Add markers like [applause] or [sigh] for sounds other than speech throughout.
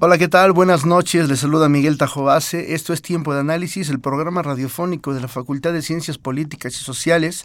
Hola, ¿qué tal? Buenas noches. Les saluda Miguel Tajobase. Esto es Tiempo de Análisis, el programa radiofónico de la Facultad de Ciencias Políticas y Sociales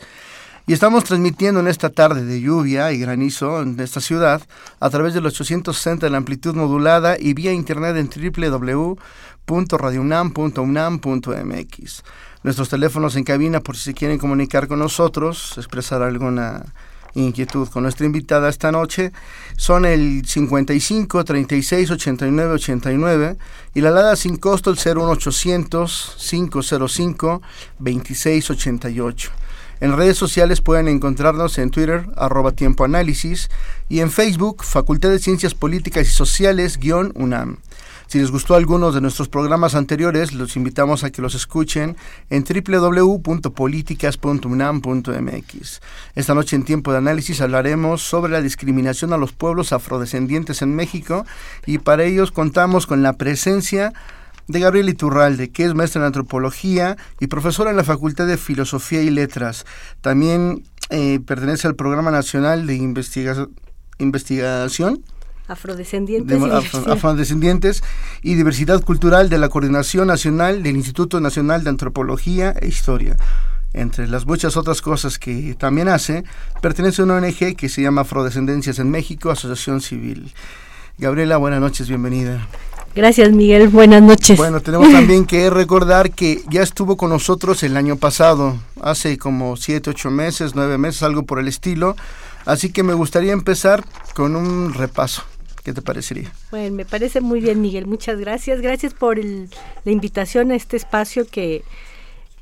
y estamos transmitiendo en esta tarde de lluvia y granizo en esta ciudad a través del 860 de la amplitud modulada y vía internet en www.radiounam.unam.mx. Nuestros teléfonos en cabina por si se quieren comunicar con nosotros, expresar alguna inquietud con nuestra invitada esta noche son el 55 36 89 89 y la alada sin costo el 01800 505 26 88. En redes sociales pueden encontrarnos en Twitter, arroba tiempo análisis, y en Facebook, Facultad de Ciencias Políticas y Sociales, guion UNAM. Si les gustó algunos de nuestros programas anteriores, los invitamos a que los escuchen en www.políticas.unam.mx. Esta noche en Tiempo de Análisis hablaremos sobre la discriminación a los pueblos afrodescendientes en México y para ellos contamos con la presencia de Gabriel Iturralde, que es maestra en antropología y profesora en la Facultad de Filosofía y Letras. También eh, pertenece al Programa Nacional de Investigación Afrodescendientes, y afrodescendientes y Diversidad Cultural de la Coordinación Nacional del Instituto Nacional de Antropología e Historia. Entre las muchas otras cosas que también hace, pertenece a una ONG que se llama Afrodescendencias en México, Asociación Civil. Gabriela, buenas noches, bienvenida. Gracias, Miguel. Buenas noches. Bueno, tenemos [laughs] también que recordar que ya estuvo con nosotros el año pasado, hace como siete, ocho meses, nueve meses, algo por el estilo. Así que me gustaría empezar con un repaso. ¿Qué te parecería? Bueno, me parece muy bien, Miguel. Muchas gracias. Gracias por la invitación a este espacio que,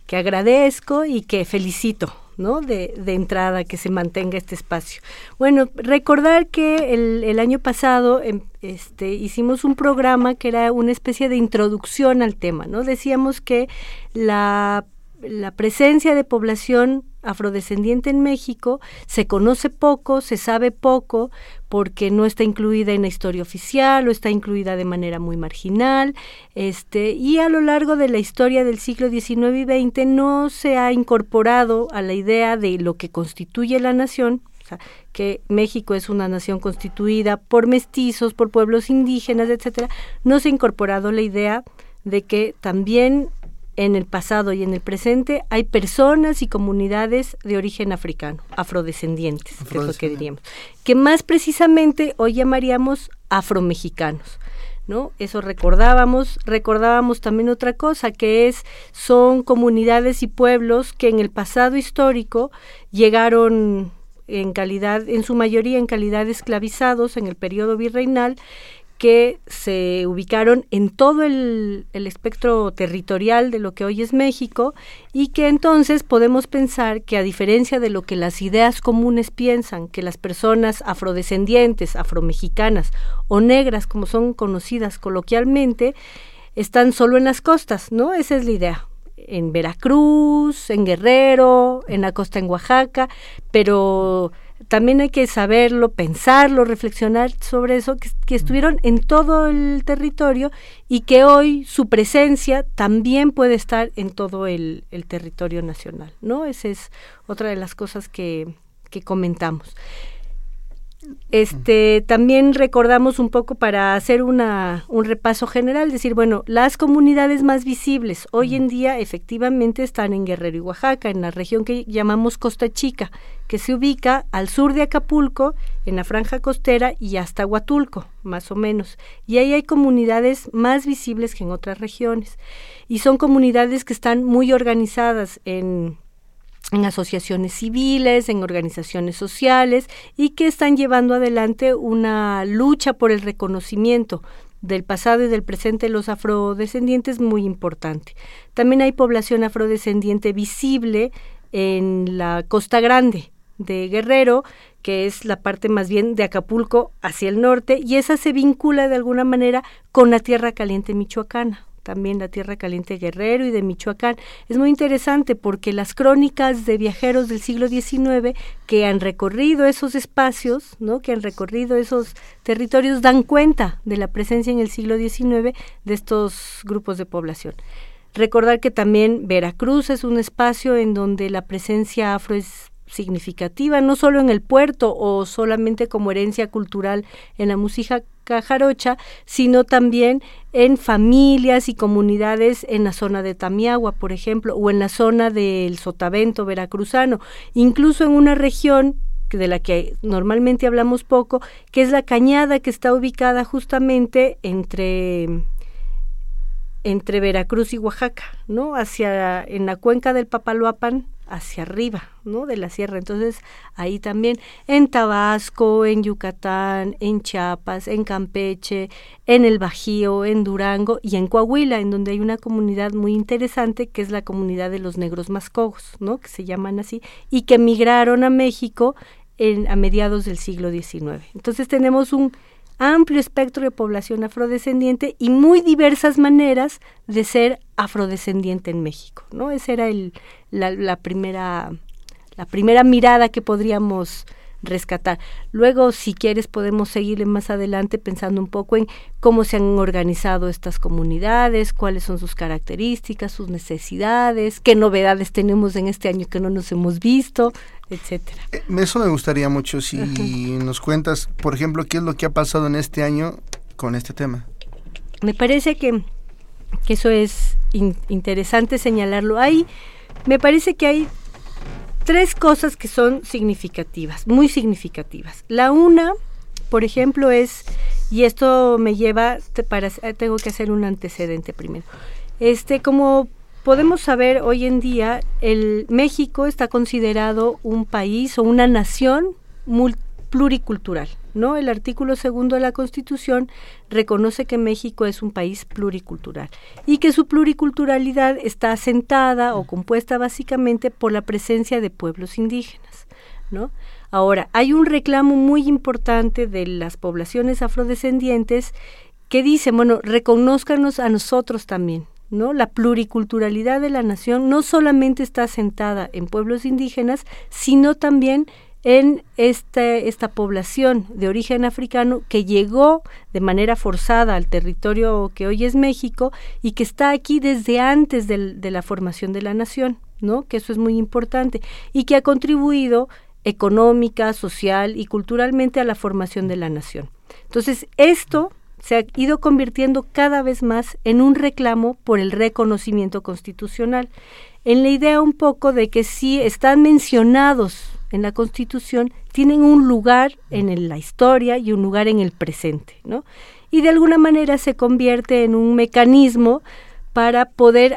que agradezco y que felicito. ¿no? De, de, entrada, que se mantenga este espacio. Bueno, recordar que el, el año pasado em, este, hicimos un programa que era una especie de introducción al tema, ¿no? Decíamos que la, la presencia de población afrodescendiente en México se conoce poco, se sabe poco, porque no está incluida en la historia oficial o está incluida de manera muy marginal, este, y a lo largo de la historia del siglo XIX y XX no se ha incorporado a la idea de lo que constituye la nación, que México es una nación constituida por mestizos, por pueblos indígenas, etcétera, no se ha incorporado la idea de que también en el pasado y en el presente hay personas y comunidades de origen africano, afrodescendientes, que es lo que diríamos, que más precisamente hoy llamaríamos afromexicanos. ¿No? Eso recordábamos, recordábamos también otra cosa, que es, son comunidades y pueblos que en el pasado histórico llegaron en calidad, en su mayoría en calidad de esclavizados en el periodo virreinal que se ubicaron en todo el, espectro territorial de lo que hoy es México y que entonces podemos pensar que a diferencia de lo que las ideas comunes piensan, que las personas afrodescendientes, afromexicanas o negras, como son conocidas coloquialmente, están solo en las costas, ¿no? Esa es la idea en Veracruz, en Guerrero, en la costa en Oaxaca, pero también hay que saberlo, pensarlo, reflexionar sobre eso, que, estuvieron en todo el territorio y que hoy su presencia también puede estar en todo el, el territorio nacional, ¿no? Esa es otra de las cosas que, que comentamos. Este, también recordamos un poco para hacer una, un repaso general, decir, bueno, las comunidades más visibles hoy en día efectivamente están en Guerrero y Oaxaca, en la región que llamamos Costa Chica, que se ubica al sur de Acapulco, en la franja costera y hasta Huatulco, más o menos. Y ahí hay comunidades más visibles que en otras regiones. Y son comunidades que están muy organizadas en en asociaciones civiles, en organizaciones sociales y que están llevando adelante una lucha por el reconocimiento del pasado y del presente de los afrodescendientes muy importante. También hay población afrodescendiente visible en la Costa Grande, de Guerrero, que es la parte más bien de Acapulco hacia el norte, y esa se vincula de alguna manera con la Tierra Caliente Michoacana también la Tierra Caliente Guerrero y de Michoacán. Es muy interesante porque las crónicas de viajeros del siglo XIX que han recorrido esos espacios, ¿no? que han recorrido esos territorios, dan cuenta de la presencia en el siglo XIX de estos grupos de población. Recordar que también Veracruz es un espacio en donde la presencia afro es significativa, no solo en el puerto o solamente como herencia cultural en la música jarocha, sino también en familias y comunidades en la zona de Tamiagua, por ejemplo, o en la zona del Sotavento veracruzano, incluso en una región de la que normalmente hablamos poco, que es la cañada que está ubicada justamente entre entre Veracruz y Oaxaca, ¿no? Hacia en la cuenca del Papaloapan, hacia arriba, ¿no? De la sierra. Entonces, ahí también en Tabasco, en Yucatán, en Chiapas, en Campeche, en el Bajío, en Durango y en Coahuila, en donde hay una comunidad muy interesante que es la comunidad de los negros mascogos, ¿no? Que se llaman así y que migraron a México en, a mediados del siglo XIX. Entonces, tenemos un amplio espectro de población afrodescendiente y muy diversas maneras de ser afrodescendiente en México, ¿no? Esa era el, la, primera, la primera mirada que podríamos rescatar. Luego, si quieres, podemos seguirle más adelante pensando un poco en cómo se han organizado estas comunidades, cuáles son sus características, sus necesidades, qué novedades tenemos en este año que no nos hemos visto, etcétera. Eh, eso me gustaría mucho si nos cuentas, por ejemplo, qué es lo que ha pasado en este año con este tema. Me parece que, que eso es interesante señalarlo. Hay, me parece que hay tres cosas que son significativas, muy significativas. La una, por ejemplo, es, y esto me lleva, para, tengo que hacer un antecedente primero. Este, como podemos saber hoy en día, el México está considerado un país o una nación pluricultural. ¿no? El artículo segundo de la Constitución reconoce que México es un país pluricultural y que su pluriculturalidad está asentada o compuesta básicamente por la presencia de pueblos indígenas, ¿no? Ahora, hay un reclamo muy importante de las poblaciones afrodescendientes que dice, bueno, reconózcanos a nosotros también, ¿no? La pluriculturalidad de la nación no solamente está asentada en pueblos indígenas, sino también en este, esta población de origen africano que llegó de manera forzada al territorio que hoy es México y que está aquí desde antes de la formación de la nación, ¿no? Que eso es muy importante y que ha contribuido económica, social y culturalmente a la formación de la nación. Entonces, esto se ha ido convirtiendo cada vez más en un reclamo por el reconocimiento constitucional, en la idea un poco de que si están mencionados en la Constitución tienen un lugar en la historia y un lugar en el presente, ¿no? Y de alguna manera se convierte en un mecanismo para poder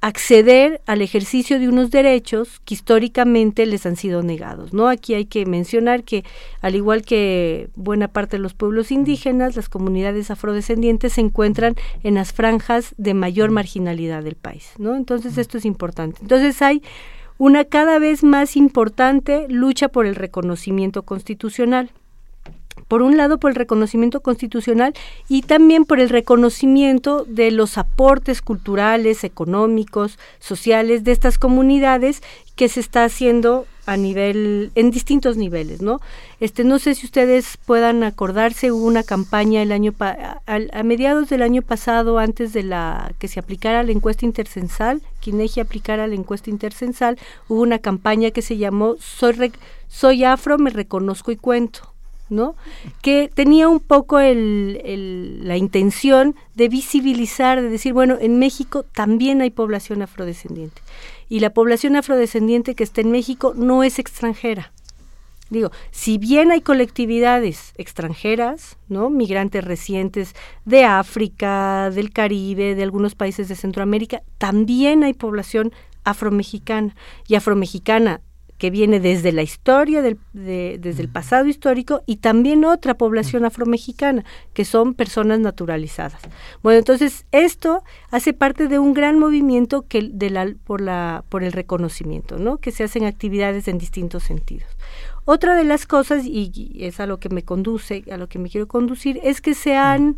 acceder al ejercicio de unos derechos que históricamente les han sido negados, ¿no? Aquí hay que mencionar que al igual que buena parte de los pueblos indígenas, las comunidades afrodescendientes se encuentran en las franjas de mayor marginalidad del país, ¿no? Entonces esto es importante. Entonces hay una cada vez más importante lucha por el reconocimiento constitucional. Por un lado, por el reconocimiento constitucional y también por el reconocimiento de los aportes culturales, económicos, sociales de estas comunidades que se está haciendo a nivel, en distintos niveles, ¿no? Este, no sé si ustedes puedan acordarse, hubo una campaña el año a, mediados del año pasado, antes de la que se aplicara la encuesta intercensal, que aplicara la encuesta intercensal, hubo una campaña que se llamó Soy, soy afro, me reconozco y cuento. ¿no? que tenía un poco el, la intención de visibilizar, de decir, bueno, en México también hay población afrodescendiente y la población afrodescendiente que está en México no es extranjera. Digo, si bien hay colectividades extranjeras, ¿no? Migrantes recientes de África, del Caribe, de algunos países de Centroamérica, también hay población afromexicana y afromexicana que viene desde la historia, del, desde el pasado histórico, y también otra población afromexicana, que son personas naturalizadas. Bueno, entonces esto hace parte de un gran movimiento que de la, por, la, por el reconocimiento, ¿no? que se hacen actividades en distintos sentidos. Otra de las cosas, y es a lo que me conduce, a lo que me quiero conducir, es que se han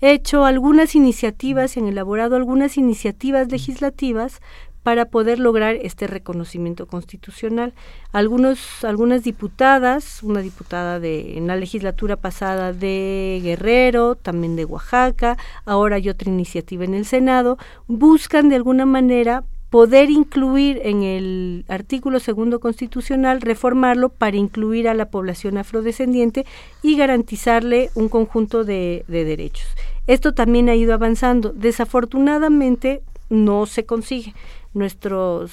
hecho algunas iniciativas, se han elaborado algunas iniciativas legislativas para poder lograr este reconocimiento constitucional. Algunos, algunas diputadas, una diputada de, en la legislatura pasada de Guerrero, también de Oaxaca, ahora hay otra iniciativa en el Senado, buscan de alguna manera poder incluir en el artículo segundo constitucional, reformarlo para incluir a la población afrodescendiente y garantizarle un conjunto de, de derechos. Esto también ha ido avanzando. Desafortunadamente no se consigue. Nuestros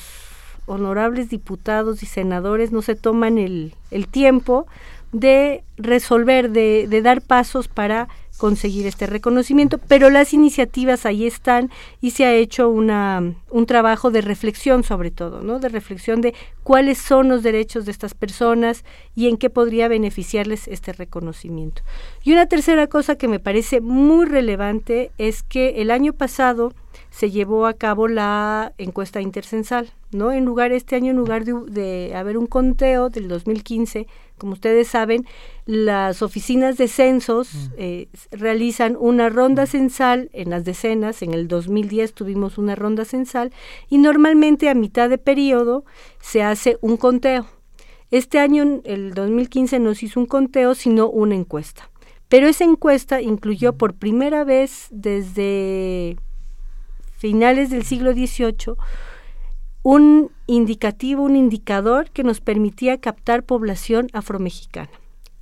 honorables diputados y senadores no se toman el, el tiempo de resolver, de, de dar pasos para conseguir este reconocimiento, pero las iniciativas ahí están y se ha hecho una, un trabajo de reflexión sobre todo, ¿no? De reflexión de cuáles son los derechos de estas personas y en qué podría beneficiarles este reconocimiento. Y una tercera cosa que me parece muy relevante es que el año pasado se llevó a cabo la encuesta intercensal, ¿no? En lugar, este año, en lugar de, de haber un conteo del 2015, como ustedes saben, las oficinas de censos mm. eh, realizan una ronda censal en las decenas. En el 2010 tuvimos una ronda censal y normalmente a mitad de periodo se hace un conteo. Este año, el 2015, no se hizo un conteo, sino una encuesta. Pero esa encuesta incluyó por primera vez desde finales del siglo XVIII un indicativo, un indicador que nos permitía captar población afromexicana.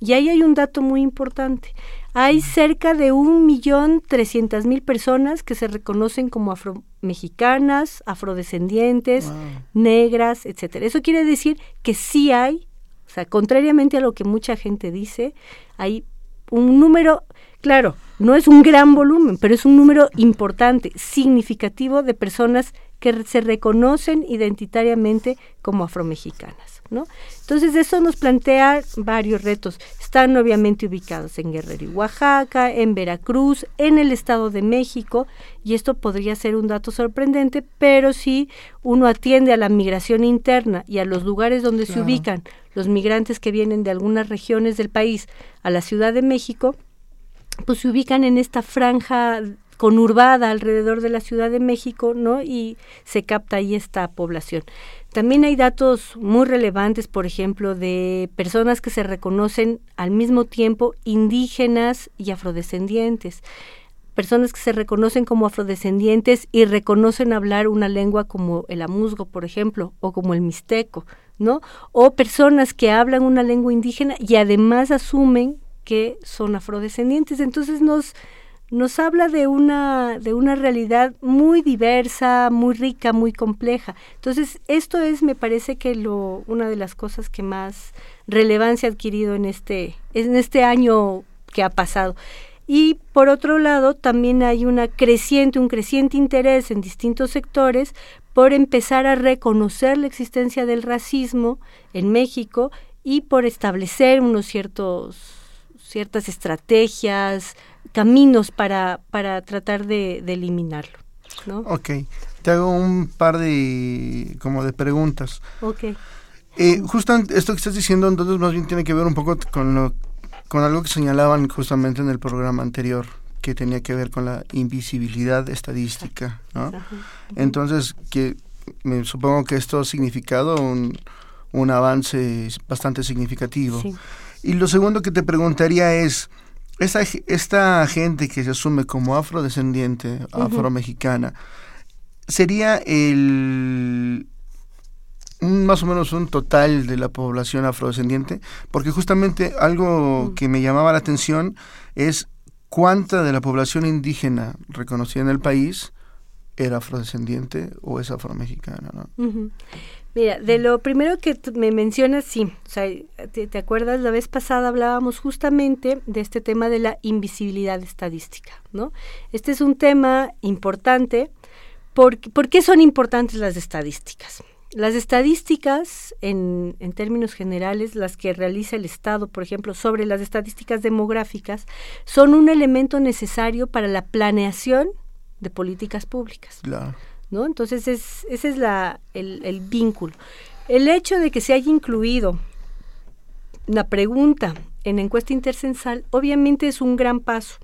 Y ahí hay un dato muy importante. Hay cerca de un millón trescientas mil personas que se reconocen como afromexicanas, afrodescendientes, negras, etcétera. Eso quiere decir que sí hay, o sea, contrariamente a lo que mucha gente dice, hay un número, claro, no es un gran volumen, pero es un número importante, significativo de personas que se reconocen identitariamente como afromexicanas. ¿no? Entonces eso nos plantea varios retos. Están obviamente ubicados en Guerrero y Oaxaca, en Veracruz, en el Estado de México, y esto podría ser un dato sorprendente, pero si uno atiende a la migración interna y a los lugares donde se ubican los migrantes que vienen de algunas regiones del país a la Ciudad de México, pues se ubican en esta franja conurbada alrededor de la Ciudad de México, ¿no? Y se capta ahí esta población. También hay datos muy relevantes, por ejemplo, de personas que se reconocen al mismo tiempo indígenas y afrodescendientes personas que se reconocen como afrodescendientes y reconocen hablar una lengua como el amuzgo, por ejemplo, o como el mixteco, ¿no? O personas que hablan una lengua indígena y además asumen que son afrodescendientes. Entonces nos nos habla de una, de una realidad muy diversa, muy rica, muy compleja. Entonces, esto es, me parece que lo, una de las cosas que más relevancia ha adquirido en este, en este año que ha pasado. Y por otro lado, también hay una creciente, un creciente interés en distintos sectores por empezar a reconocer la existencia del racismo en México y por establecer unos ciertos ciertas estrategias, caminos para, para tratar de, eliminarlo. ¿no? Ok, te hago un par de, como de preguntas. Ok. Eh, justo esto que estás diciendo entonces más bien tiene que ver un poco con, lo, con algo que señalaban justamente en el programa anterior, que tenía que ver con la invisibilidad estadística, ¿no? Entonces, que me supongo que esto ha significado un, un avance bastante significativo. Y lo segundo que te preguntaría es, esta, esta gente que se asume como afrodescendiente, afromexicana, sería el más o menos un total de la población afrodescendiente, porque justamente algo que me llamaba la atención es cuánta de la población indígena reconocida en el país era afrodescendiente o es afromexicana, ¿no? Mira, de lo primero que me mencionas, sí, o sea, te, acuerdas, la vez pasada hablábamos justamente de este tema de la invisibilidad estadística, ¿no? Este es un tema importante. ¿Por, ¿Por qué son importantes las estadísticas? las estadísticas, en, en, términos generales, las que realiza el Estado, por ejemplo, sobre las estadísticas demográficas, son un elemento necesario para la planeación de políticas públicas. Claro. ¿No? Entonces, es, ese es la, el, el vínculo. El hecho de que se haya incluido la pregunta en encuesta intercensal, obviamente es un gran paso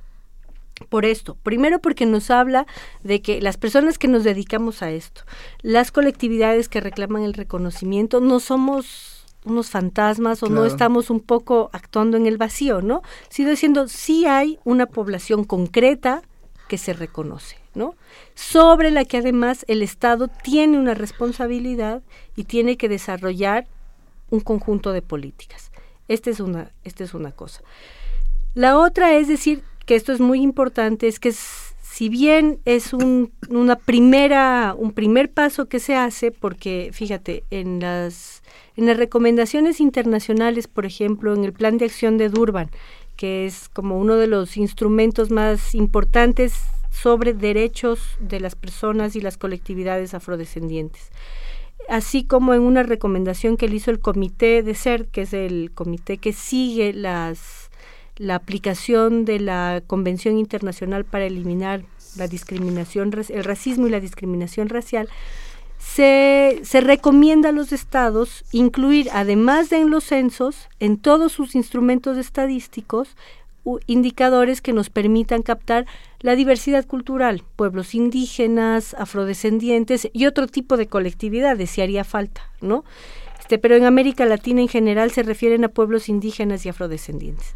por esto. Primero porque nos habla de que las personas que nos dedicamos a esto, las colectividades que reclaman el reconocimiento, no somos unos fantasmas o no estamos un poco actuando en el vacío, ¿no? Sino diciendo, sí hay una población concreta que se reconoce, Sobre la que además el Estado tiene una responsabilidad y tiene que desarrollar un conjunto de políticas. Esta es una, esta es una cosa. La otra es decir que esto es muy importante, es que si bien es un, una primera, un primer paso que se hace, porque fíjate, en las, en las recomendaciones internacionales, por ejemplo, en el plan de acción de Durban, que es como uno de los instrumentos más importantes sobre derechos de las personas y las colectividades afrodescendientes. Así como en una recomendación que le hizo el comité de CERT, que es el comité que sigue las, la aplicación de la Convención Internacional para eliminar la discriminación, el racismo y la discriminación racial, se, se recomienda a los estados incluir, además de en los censos, en todos sus instrumentos estadísticos, indicadores que nos permitan captar la diversidad cultural, pueblos indígenas, afrodescendientes y otro tipo de colectividades, si haría falta, ¿no? Este, pero en América Latina en general se refieren a pueblos indígenas y afrodescendientes.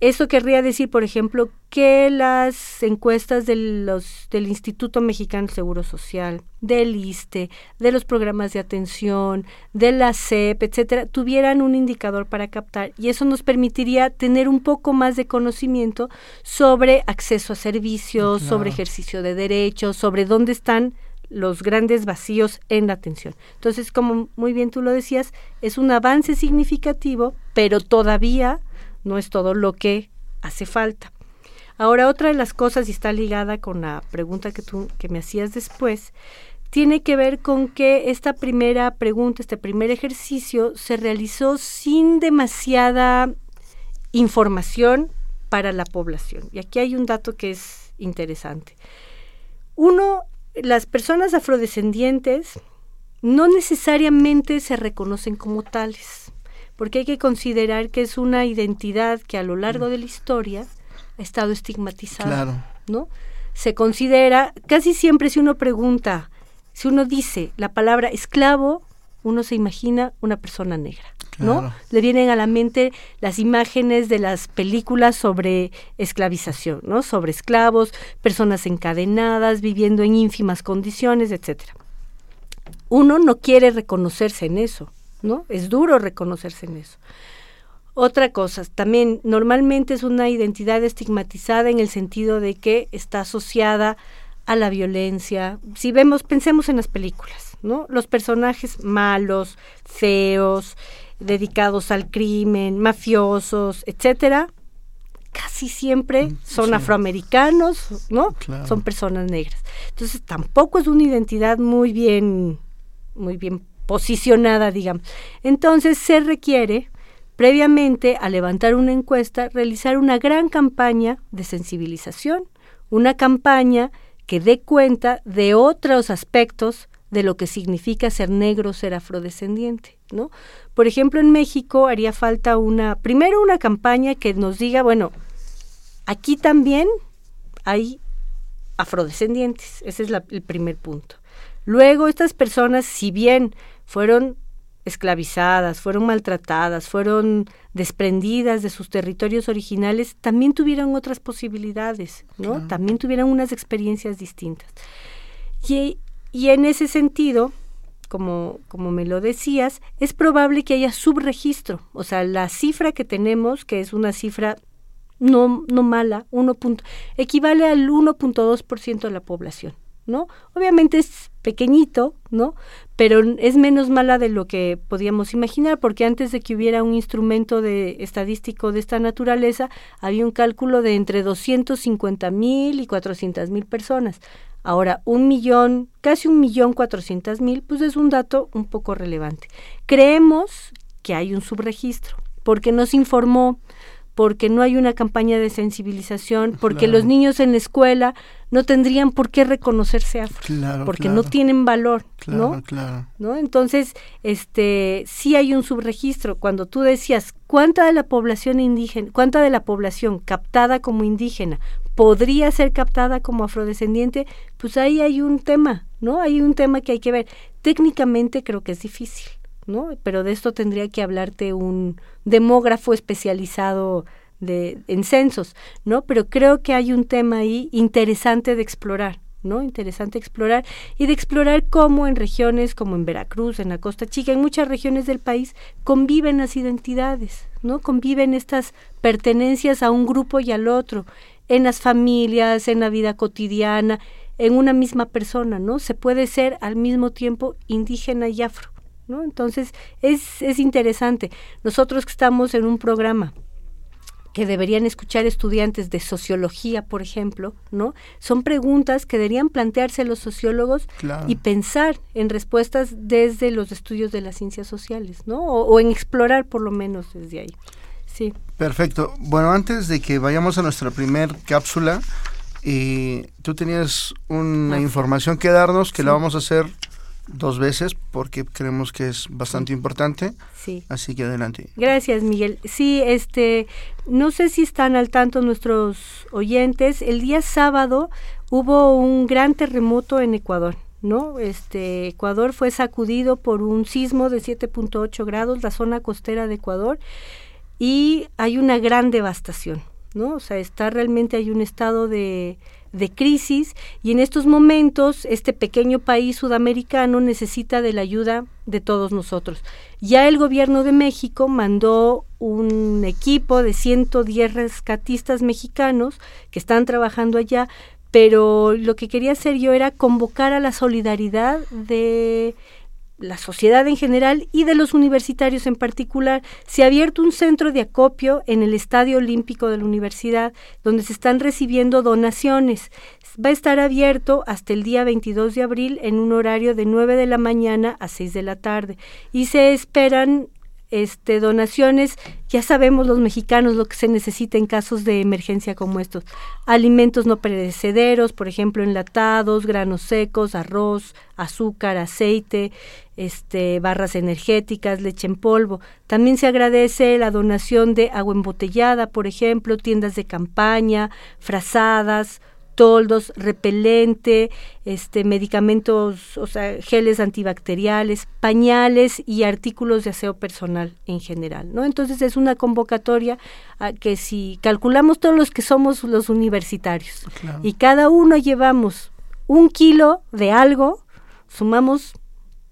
Eso querría decir, por ejemplo, que las encuestas de los, del Instituto Mexicano del Seguro Social, del ISTE, de los programas de atención, de la CEP, etcétera, tuvieran un indicador para captar y eso nos permitiría tener un poco más de conocimiento sobre acceso a servicios, Claro. sobre ejercicio de derechos, sobre dónde están los grandes vacíos en la atención. Entonces, como muy bien tú lo decías, es un avance significativo, pero todavía no es todo lo que hace falta. Ahora, otra de las cosas, y está ligada con la pregunta que tú que me hacías después, tiene que ver con que esta primera pregunta, este primer ejercicio, se realizó sin demasiada información para la población. Y aquí hay un dato que es interesante. Uno, las personas afrodescendientes no necesariamente se reconocen como tales, porque hay que considerar que es una identidad que a lo largo de la historia ha estado estigmatizada. Claro. ¿no? Se considera, casi siempre si uno pregunta, si uno dice la palabra esclavo, uno se imagina una persona negra, ¿no? Claro. Le vienen a la mente las imágenes de las películas sobre esclavización, ¿no? Sobre esclavos, personas encadenadas, viviendo en ínfimas condiciones, etcétera. Uno no quiere reconocerse en eso, ¿no? Es duro reconocerse en eso. Otra cosa, también normalmente es una identidad estigmatizada en el sentido de que está asociada a la violencia. Si vemos, pensemos en las películas, ¿no? Los personajes malos, feos, dedicados al crimen, mafiosos, etcétera, casi siempre son sí. afroamericanos, ¿no? Claro. Son personas negras. Entonces tampoco es una identidad muy bien, muy bien posicionada, digamos. Entonces se requiere previamente a levantar una encuesta, realizar una gran campaña de sensibilización, una campaña que dé cuenta de otros aspectos de lo que significa ser negro, ser afrodescendiente, ¿no? Por ejemplo, en México haría falta una, primero una campaña que nos diga, bueno, aquí también hay afrodescendientes, ese es el primer punto. Luego, estas personas, si bien fueron esclavizadas, fueron maltratadas, fueron desprendidas de sus territorios originales, también tuvieron otras posibilidades, ¿no? Claro. También tuvieron unas experiencias distintas. Y, y en ese sentido, como, como me lo decías, es probable que haya subregistro. O sea, la cifra que tenemos, que es una cifra no, no mala, 1 punto, equivale al 1.2% de la población, ¿no? Obviamente es pequeñito, ¿no? Pero es menos mala de lo que podíamos imaginar, porque antes de que hubiera un instrumento de estadístico de esta naturaleza, había un cálculo de entre 250 mil y 400 mil personas. Ahora, un millón, casi un millón cuatrocientas mil, pues es un dato un poco relevante. Creemos que hay un subregistro, porque nos informó porque no hay una campaña de sensibilización, porque los niños en la escuela no tendrían por qué reconocerse afro, porque no tienen valor, ¿no? ¿no? Entonces, este, sí hay un subregistro. Cuando tú decías cuánta de la población indígena, cuánta de la población captada como indígena podría ser captada como afrodescendiente, pues ahí hay un tema, ¿no? Hay un tema que hay que ver. Técnicamente creo que es difícil. ¿No? Pero de esto tendría que hablarte un demógrafo especializado de, en censos, ¿no? Pero creo que hay un tema ahí interesante de explorar, ¿no? Interesante explorar y de explorar cómo en regiones como en Veracruz, en la Costa Chica, en muchas regiones del país conviven las identidades, ¿no? Conviven estas pertenencias a un grupo y al otro, en las familias, en la vida cotidiana, en una misma persona, ¿no? Se puede ser al mismo tiempo indígena y afro. ¿No? Entonces, es, es interesante. Nosotros que estamos en un programa que deberían escuchar estudiantes de sociología, por ejemplo, ¿no? Son preguntas que deberían plantearse los sociólogos y pensar en respuestas desde los estudios de las ciencias sociales, ¿no? O, en explorar por lo menos desde ahí. Sí. Perfecto. Bueno, antes de que vayamos a nuestra primer cápsula, eh, tú tenías una ah. información que darnos que la vamos a hacer dos veces porque creemos que es bastante importante. Sí. Así que adelante. Gracias, Miguel. Sí, este, no sé si están al tanto nuestros oyentes. El día sábado hubo un gran terremoto en Ecuador. ¿no? Este Ecuador fue sacudido por un sismo de 7.8 grados, la zona costera de Ecuador, y hay una gran devastación, ¿no? O sea, está realmente hay un estado de de crisis y en estos momentos este pequeño país sudamericano necesita de la ayuda de todos nosotros. Ya el gobierno de México mandó un equipo de 110 rescatistas mexicanos que están trabajando allá, pero lo que quería hacer yo era convocar a la solidaridad de la sociedad en general y de los universitarios en particular, se ha abierto un centro de acopio en el Estadio Olímpico de la Universidad, donde se están recibiendo donaciones. Va a estar abierto hasta el día 22 de abril en un horario de 9 de la mañana a 6 de la tarde y se esperan este, donaciones, ya sabemos los mexicanos lo que se necesita en casos de emergencia como estos. Alimentos no perecederos, por ejemplo, enlatados, granos secos, arroz, azúcar, aceite, este, barras energéticas, leche en polvo. También se agradece la donación de agua embotellada, por ejemplo, tiendas de campaña, frazadas, toldos, repelente, este, medicamentos, o sea, geles antibacteriales, pañales y artículos de aseo personal en general, ¿no? Entonces es una convocatoria a que si calculamos todos los que somos los universitarios y cada uno llevamos un kilo de algo, sumamos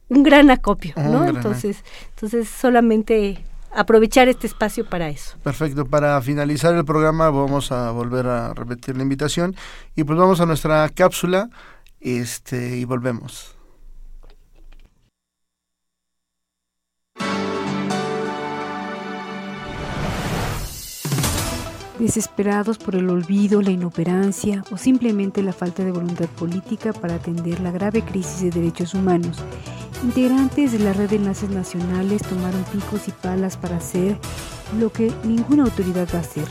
un gran acopio, ¿no? entonces, entonces solamente aprovechar este espacio para eso. Perfecto. Para finalizar el programa vamos a volver a repetir la invitación y pues vamos a nuestra cápsula este y volvemos. Desesperados por el olvido, la inoperancia o simplemente la falta de voluntad política para atender la grave crisis de derechos humanos Integrantes de la red de enlaces nacionales tomaron picos y palas para hacer lo que ninguna autoridad va a hacer,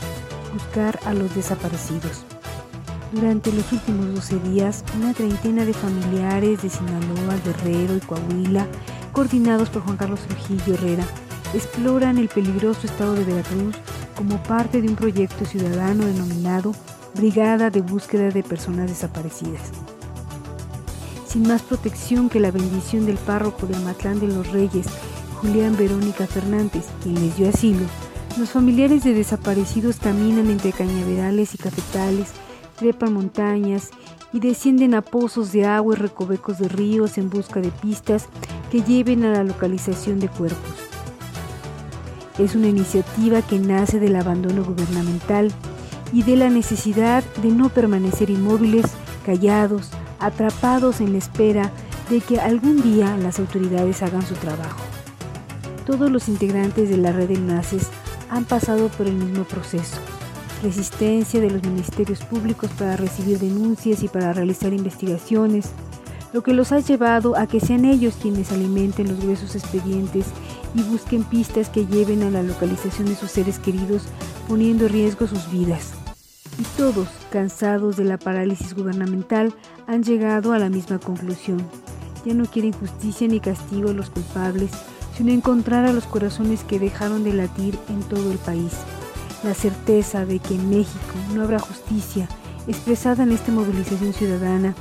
buscar a los desaparecidos. Durante los últimos 12 días, una treintena de familiares de Sinaloa, Guerrero y Coahuila, coordinados por Juan Carlos Trujillo Herrera, exploran el peligroso estado de Veracruz como parte de un proyecto ciudadano denominado Brigada de Búsqueda de Personas Desaparecidas sin más protección que la bendición del párroco de Amatlán de los Reyes, Julián Verónica Fernández, quien les dio asilo, los familiares de desaparecidos caminan entre cañaverales y cafetales, trepan montañas y descienden a pozos de agua y recovecos de ríos en busca de pistas que lleven a la localización de cuerpos. Es una iniciativa que nace del abandono gubernamental y de la necesidad de no permanecer inmóviles, callados, atrapados en la espera de que algún día las autoridades hagan su trabajo. Todos los integrantes de la red de enlaces han pasado por el mismo proceso. resistencia de los ministerios públicos para recibir denuncias y para realizar investigaciones, lo que los ha llevado a que sean ellos quienes alimenten los gruesos expedientes y busquen pistas que lleven a la localización de sus seres queridos poniendo en riesgo sus vidas. Y todos, cansados de la parálisis gubernamental, han llegado a la misma conclusión. Ya no quieren justicia ni castigo a los culpables, sino encontrar a los corazones que dejaron de latir en todo el país. La certeza de que en México no habrá justicia, expresada en esta movilización ciudadana,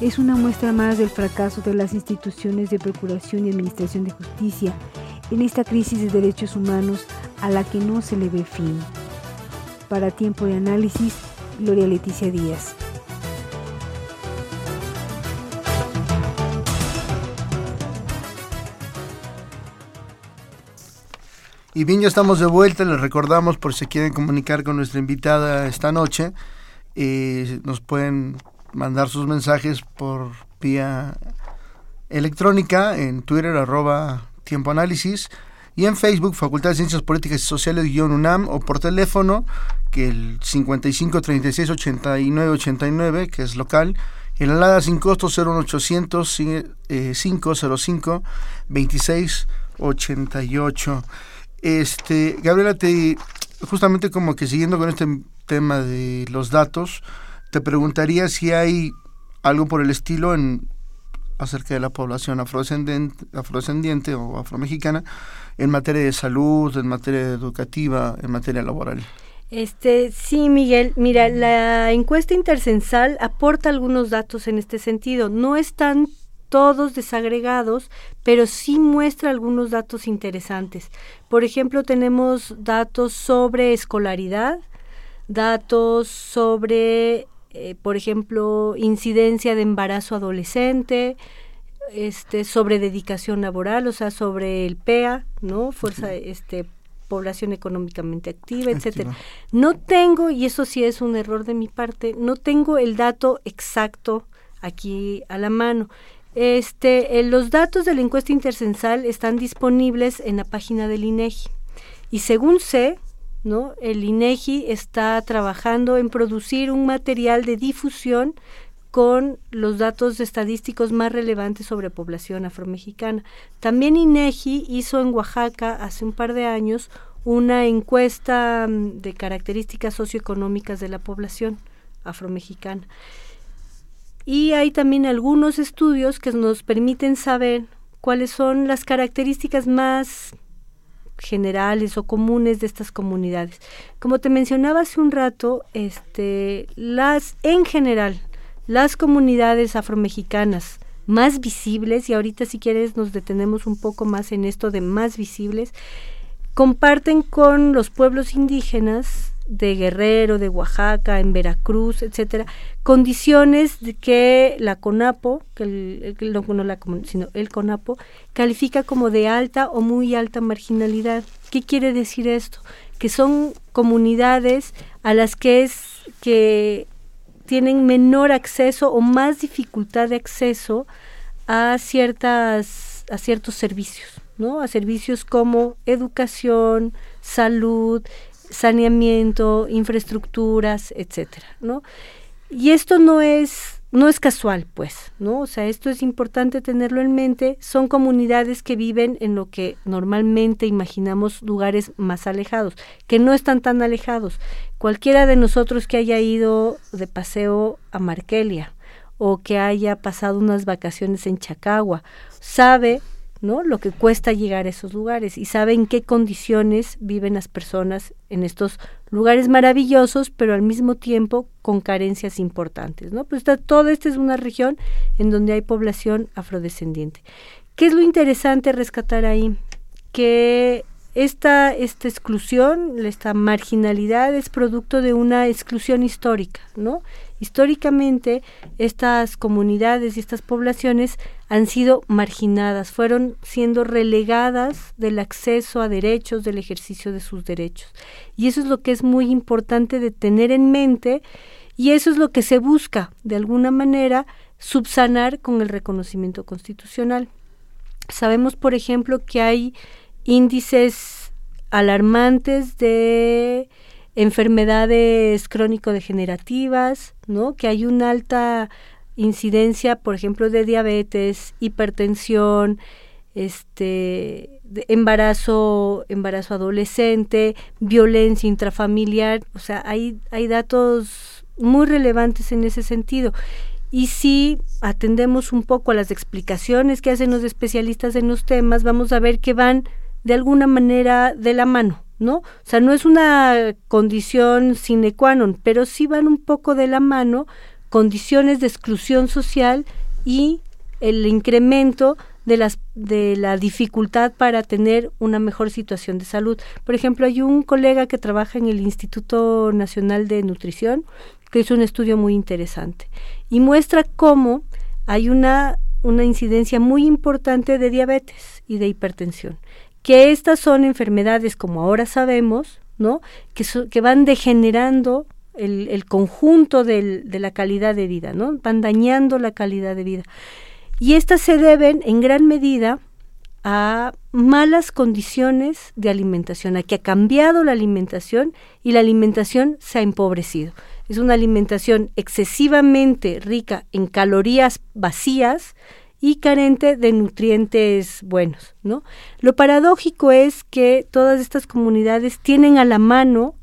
es una muestra más del fracaso de las instituciones de procuración y administración de justicia en esta crisis de derechos humanos a la que no se le ve fin. Para tiempo de análisis, Gloria Leticia Díaz. Y bien, ya estamos de vuelta. Les recordamos, por si quieren comunicar con nuestra invitada esta noche, eh, nos pueden mandar sus mensajes por vía electrónica en Twitter, arroba tiempo análisis, y en Facebook, Facultad de Ciencias Políticas y Sociales, guion UNAM, o por teléfono, que el 55 36 89 89, que es local, y la alada sin costo 01800 505 26 88. Este, Gabriela, te, justamente como que siguiendo con este tema de los datos, te preguntaría si hay algo por el estilo en acerca de la población afrodescendiente, o afromexicana en materia de salud, en materia educativa, en materia laboral. Este, sí, Miguel, mira, la encuesta intercensal aporta algunos datos en este sentido. No están todos desagregados, pero sí muestra algunos datos interesantes. Por ejemplo, tenemos datos sobre escolaridad, datos sobre, eh, por ejemplo, incidencia de embarazo adolescente, este, sobre dedicación laboral, o sea, sobre el PEA, ¿no? Fuerza, este, población económicamente activa, etcétera. No tengo, y eso sí es un error de mi parte, no tengo el dato exacto aquí a la mano. Este, eh, los datos de la encuesta intercensal están disponibles en la página del INEGI. Y según sé, El INEGI está trabajando en producir un material de difusión con los datos estadísticos más relevantes sobre población afromexicana. También INEGI hizo en Oaxaca hace un par de años una encuesta mm, de características socioeconómicas de la población afromexicana. Y hay también algunos estudios que nos permiten saber cuáles son las características más generales o comunes de estas comunidades. Como te mencionaba hace un rato, este, las en general las comunidades afromexicanas más visibles y ahorita si quieres nos detenemos un poco más en esto de más visibles comparten con los pueblos indígenas de Guerrero, de Oaxaca, en Veracruz, etcétera, condiciones de que la CONAPO, que el, no, la, sino el CONAPO, califica como de alta o muy alta marginalidad. ¿Qué quiere decir esto? Que son comunidades a las que es que tienen menor acceso o más dificultad de acceso a ciertas a ciertos servicios, ¿no? A servicios como educación, salud, saneamiento, infraestructuras, etcétera, ¿no? Y esto no es no es casual, pues, ¿no? O sea, esto es importante tenerlo en mente. Son comunidades que viven en lo que normalmente imaginamos lugares más alejados, que no están tan alejados. Cualquiera de nosotros que haya ido de paseo a Markelia o que haya pasado unas vacaciones en Chacagua, sabe ¿no? Lo que cuesta llegar a esos lugares y sabe en qué condiciones viven las personas en estos lugares maravillosos, pero al mismo tiempo con carencias importantes, ¿no? Pues toda esta es una región en donde hay población afrodescendiente. ¿Qué es lo interesante rescatar ahí? Que esta, esta exclusión, esta marginalidad es producto de una exclusión histórica, ¿no? Históricamente, estas comunidades y estas poblaciones han sido marginadas, fueron siendo relegadas del acceso a derechos, del ejercicio de sus derechos. Y eso es lo que es muy importante de tener en mente y eso es lo que se busca, de alguna manera, subsanar con el reconocimiento constitucional. Sabemos, por ejemplo, que hay índices alarmantes de enfermedades crónico-degenerativas, ¿no? Que hay una alta incidencia, por ejemplo, de diabetes, hipertensión, este embarazo, embarazo adolescente, violencia intrafamiliar, o sea, hay, hay datos muy relevantes en ese sentido. Y si atendemos un poco a las explicaciones que hacen los especialistas en los temas, vamos a ver que van de alguna manera de la mano, ¿no? O sea, no es una condición sine qua non, pero sí van un poco de la mano condiciones de exclusión social y el incremento de, las, de la dificultad para tener una mejor situación de salud. Por ejemplo, hay un colega que trabaja en el Instituto Nacional de Nutrición que hizo un estudio muy interesante y muestra cómo hay una, una incidencia muy importante de diabetes y de hipertensión, que estas son enfermedades, como ahora sabemos, ¿no? que, van degenerando el, el conjunto de la calidad de vida, ¿no? van dañando la calidad de vida. Y estas se deben en gran medida a malas condiciones de alimentación, a que ha cambiado la alimentación y la alimentación se ha empobrecido. Es una alimentación excesivamente rica en calorías vacías y carente de nutrientes buenos, ¿no? Lo paradójico es que todas estas comunidades tienen a la mano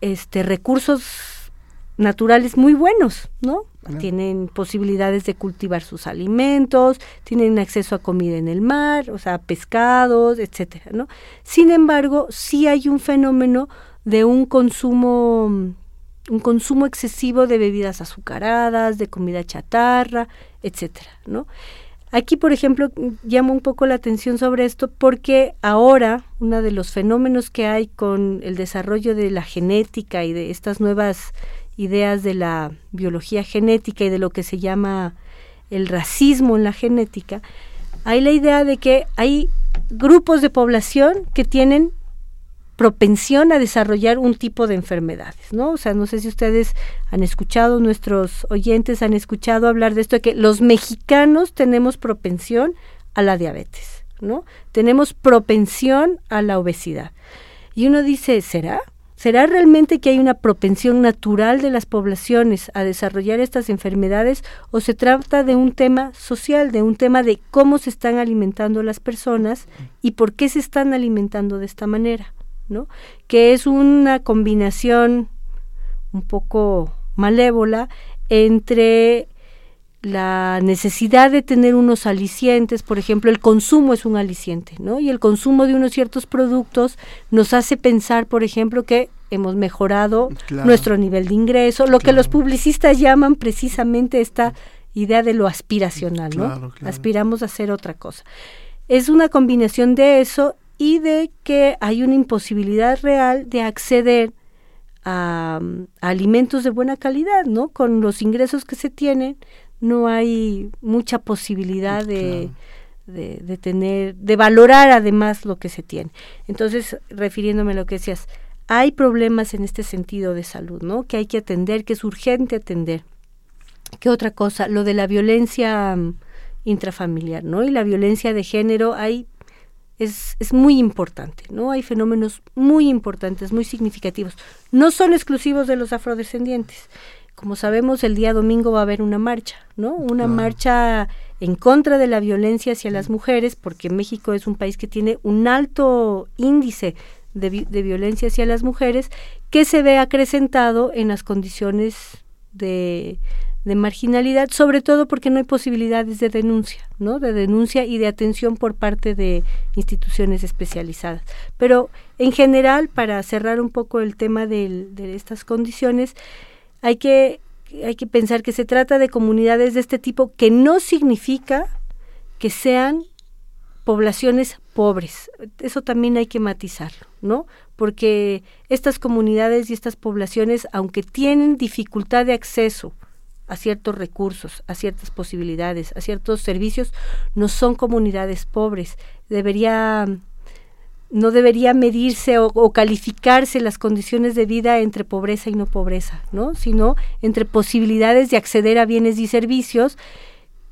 este recursos naturales muy buenos, ¿no? Tienen posibilidades de cultivar sus alimentos, tienen acceso a comida en el mar, o sea, pescados, etcétera, ¿no? Sin embargo, sí hay un fenómeno de un consumo un consumo excesivo de bebidas azucaradas, de comida chatarra, etcétera, ¿no? Aquí, por ejemplo, llamo un poco la atención sobre esto porque ahora uno de los fenómenos que hay con el desarrollo de la genética y de estas nuevas ideas de la biología genética y de lo que se llama el racismo en la genética, hay la idea de que hay grupos de población que tienen propensión a desarrollar un tipo de enfermedades, ¿no? O sea, no sé si ustedes han escuchado, nuestros oyentes han escuchado hablar de esto, de que los mexicanos tenemos propensión a la diabetes, ¿no? Tenemos propensión a la obesidad. Y uno dice, ¿será? ¿Será realmente que hay una propensión natural de las poblaciones a desarrollar estas enfermedades o se trata de un tema social, de un tema de cómo se están alimentando las personas y por qué se están alimentando de esta manera, ¿no? Que es una combinación un poco malévola entre la necesidad de tener unos alicientes, por ejemplo, el consumo es un aliciente, ¿no? Y el consumo de unos ciertos productos nos hace pensar, por ejemplo, que hemos mejorado nuestro nivel de ingreso, lo que los publicistas llaman precisamente esta idea de lo aspiracional, ¿no? Aspiramos a hacer otra cosa. Es una combinación de eso y de que hay una imposibilidad real de acceder a, a alimentos de buena calidad, ¿no? Con los ingresos que se tienen, no hay mucha posibilidad de, de, tener, de valorar además lo que se tiene. Entonces, refiriéndome a lo que decías, hay problemas en este sentido de salud, ¿no? Que hay que atender, que es urgente atender. ¿Qué otra cosa? Lo de la violencia mm, intrafamiliar, ¿no? Y la violencia de género hay es, es muy importante, ¿no? Hay fenómenos muy importantes, muy significativos. No son exclusivos de los afrodescendientes como sabemos, el día domingo va a haber una marcha, ¿no? Una marcha en contra de la violencia hacia las mujeres, porque México es un país que tiene un alto índice de, violencia hacia las mujeres, que se ve acrecentado en las condiciones de, de marginalidad, sobre todo porque no hay posibilidades de denuncia, ¿no? De denuncia y de atención por parte de instituciones especializadas. Pero en general, para cerrar un poco el tema de estas condiciones, hay que, hay que pensar que se trata de comunidades de este tipo que no significa que sean poblaciones pobres. Eso también hay que matizarlo, ¿no? Porque estas comunidades y estas poblaciones, aunque tienen dificultad de acceso a ciertos recursos, a ciertas posibilidades, a ciertos servicios, no son comunidades pobres. Debería no debería medirse o, calificarse las condiciones de vida entre pobreza y no pobreza, ¿no? Sino entre posibilidades de acceder a bienes y servicios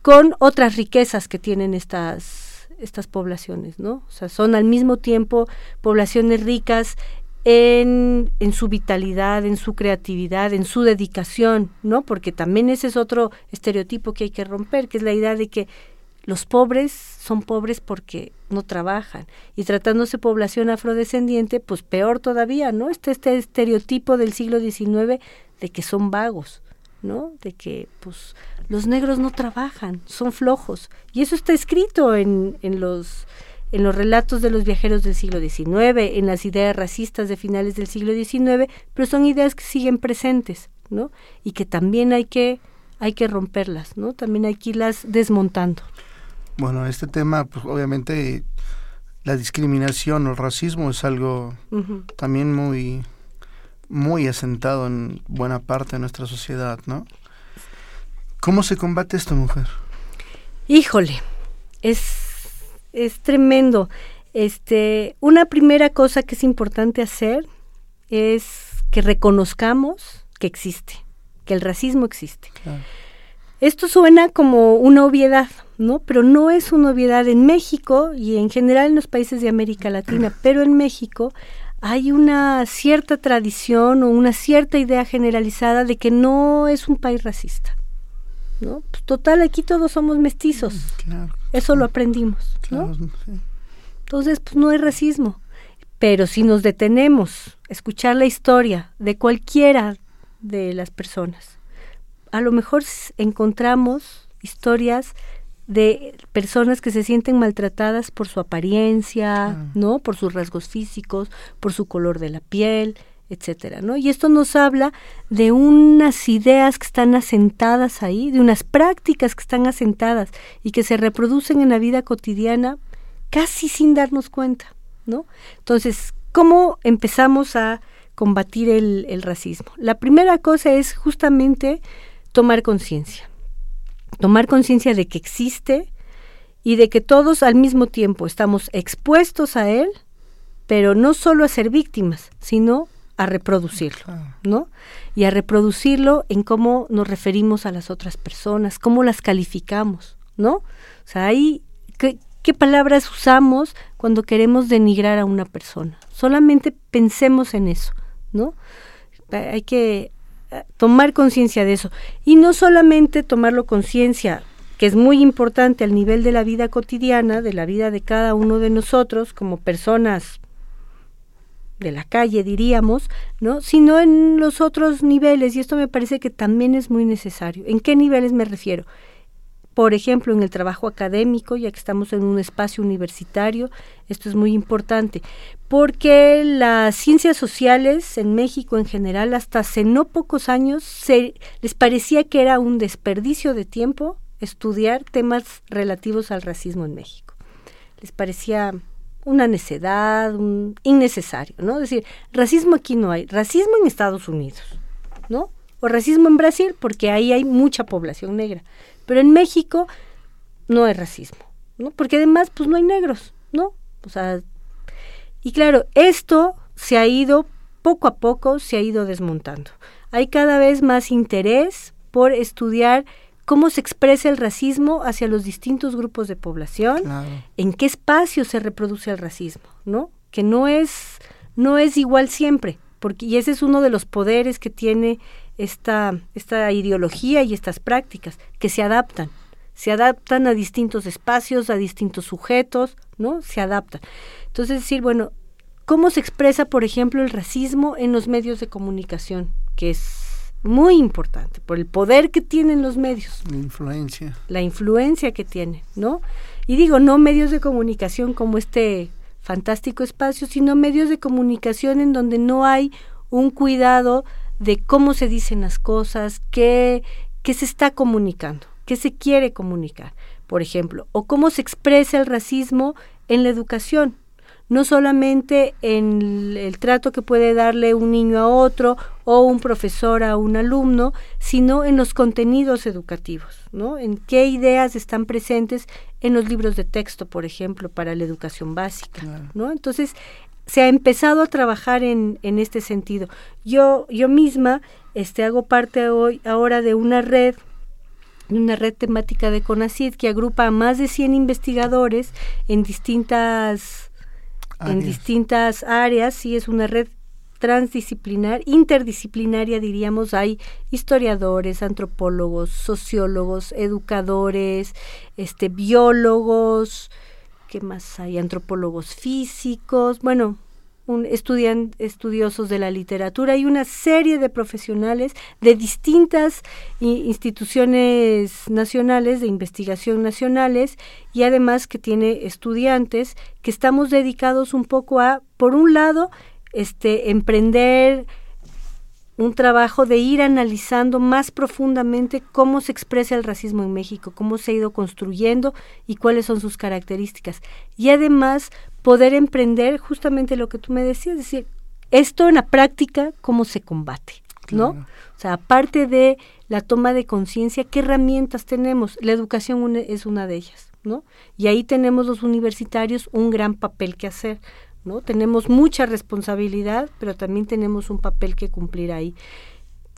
con otras riquezas que tienen estas estas poblaciones, ¿no? O sea, son al mismo tiempo poblaciones ricas en, su vitalidad, en su creatividad, en su dedicación, ¿no? Porque también ese es otro estereotipo que hay que romper, que es la idea de que los pobres son pobres porque no trabajan. Y tratándose población afrodescendiente, pues peor todavía, ¿no? Este, este estereotipo del siglo XIX de que son vagos, ¿no? De que, pues, los negros no trabajan, son flojos. Y eso está escrito en, en los en los relatos de los viajeros del siglo XIX, en las ideas racistas de finales del siglo XIX, pero son ideas que siguen presentes, ¿no? Y que también hay que, hay que romperlas, ¿no? También hay que irlas desmontando. Bueno, este tema, pues obviamente la discriminación o el racismo es algo también muy, muy asentado en buena parte de nuestra sociedad, ¿no? ¿Cómo se combate esto, mujer? Híjole, es es tremendo. Este, una primera cosa que es importante hacer es que reconozcamos que existe, que el racismo existe. Esto suena como una obviedad, ¿no? Pero no es una obviedad en México y en general en los países de América Latina, [clears throat] pero en México hay una cierta tradición o una cierta idea generalizada de que no es un país racista. ¿No? Pues, total, aquí todos somos mestizos. Mm, Eso lo aprendimos, ¿no? Entonces, pues no hay racismo. Pero si nos detenemos a escuchar la historia de cualquiera de las personas, a lo mejor encontramos historias de personas que se sienten maltratadas por su apariencia, ¿no? Por sus rasgos físicos, por su color de la piel, etcétera, ¿no? Y esto nos habla de unas ideas que están asentadas ahí, de unas prácticas que están asentadas y que se reproducen en la vida cotidiana casi sin darnos cuenta, ¿no? Entonces, ¿cómo empezamos a combatir el, el racismo? La primera cosa es justamente tomar conciencia, tomar conciencia de que existe y de que todos al mismo tiempo estamos expuestos a él, pero no solo a ser víctimas, sino a reproducirlo, ¿no? Y a reproducirlo en cómo nos referimos a las otras personas, cómo las calificamos, ¿no? O sea, ahí, ¿qué, qué palabras usamos cuando queremos denigrar a una persona? Solamente pensemos en eso, ¿no? Hay que eh, tomar conciencia de eso. Y no solamente tomarlo conciencia, que es muy importante al nivel de la vida cotidiana, de la vida de cada uno de nosotros como personas de la calle, diríamos, ¿no? Sino en los otros niveles, y esto me parece que también es muy necesario. ¿En qué niveles me refiero? Por ejemplo, en el trabajo académico, ya que estamos en un espacio universitario, esto es muy importante, porque las ciencias sociales en México en general, hasta hace no pocos años, se, les parecía que era un desperdicio de tiempo estudiar temas relativos al racismo en México. Les parecía una necedad, un innecesario, ¿no? Es decir, racismo aquí no hay, racismo en Estados Unidos, ¿no? O racismo en Brasil, porque ahí hay mucha población negra. Pero en México no hay racismo, ¿no? Porque además, pues no hay negros, ¿no? O sea, y claro, esto se ha ido, poco a poco, se ha ido desmontando. Hay cada vez más interés por estudiar cómo se expresa el racismo hacia los distintos grupos de población, en qué espacio se reproduce el racismo, ¿no? Que no es, no es igual siempre, porque, y ese es uno de los poderes que tiene esta, esta ideología y estas prácticas, que se adaptan, se adaptan a distintos espacios, a distintos sujetos, ¿no? Se adaptan. Entonces, decir, bueno, ¿cómo se expresa, por ejemplo, el racismo en los medios de comunicación? Que es muy importante, por el poder que tienen los medios. La influencia. La influencia que tienen, ¿no? Y digo, no medios de comunicación como este fantástico espacio, sino medios de comunicación en donde no hay un cuidado de cómo se dicen las cosas, qué, qué se está comunicando, qué se quiere comunicar, por ejemplo, o cómo se expresa el racismo en la educación no solamente en el trato que puede darle un niño a otro o un profesor a un alumno, sino en los contenidos educativos, ¿no? En qué ideas están presentes en los libros de texto, por ejemplo, para la educación básica, ¿no? Entonces, se ha empezado a trabajar en, en este sentido. Yo, yo misma este, hago parte hoy, ahora de una red una red temática de CONACID que agrupa a más de 100 investigadores en distintas en distintas áreas, sí es una red transdisciplinar, interdisciplinaria diríamos, hay historiadores, antropólogos, sociólogos, educadores, este biólogos, ¿qué más hay? antropólogos físicos, bueno, un estudian, estudiosos de la literatura. Y una serie de profesionales de distintas instituciones nacionales, de investigación nacionales, y además que tiene estudiantes que estamos dedicados un poco a, por un lado, este, emprender un trabajo de ir analizando más profundamente cómo se expresa el racismo en México, cómo se ha ido construyendo y cuáles son sus características. Y además poder emprender justamente lo que tú me decías, es decir, esto en la práctica, cómo se combate, ¿no? O sea, aparte de la toma de conciencia, ¿qué herramientas tenemos? La educación es una de ellas, ¿no? Y ahí tenemos los universitarios un gran papel que hacer, ¿no? Tenemos mucha responsabilidad, pero también tenemos un papel que cumplir ahí.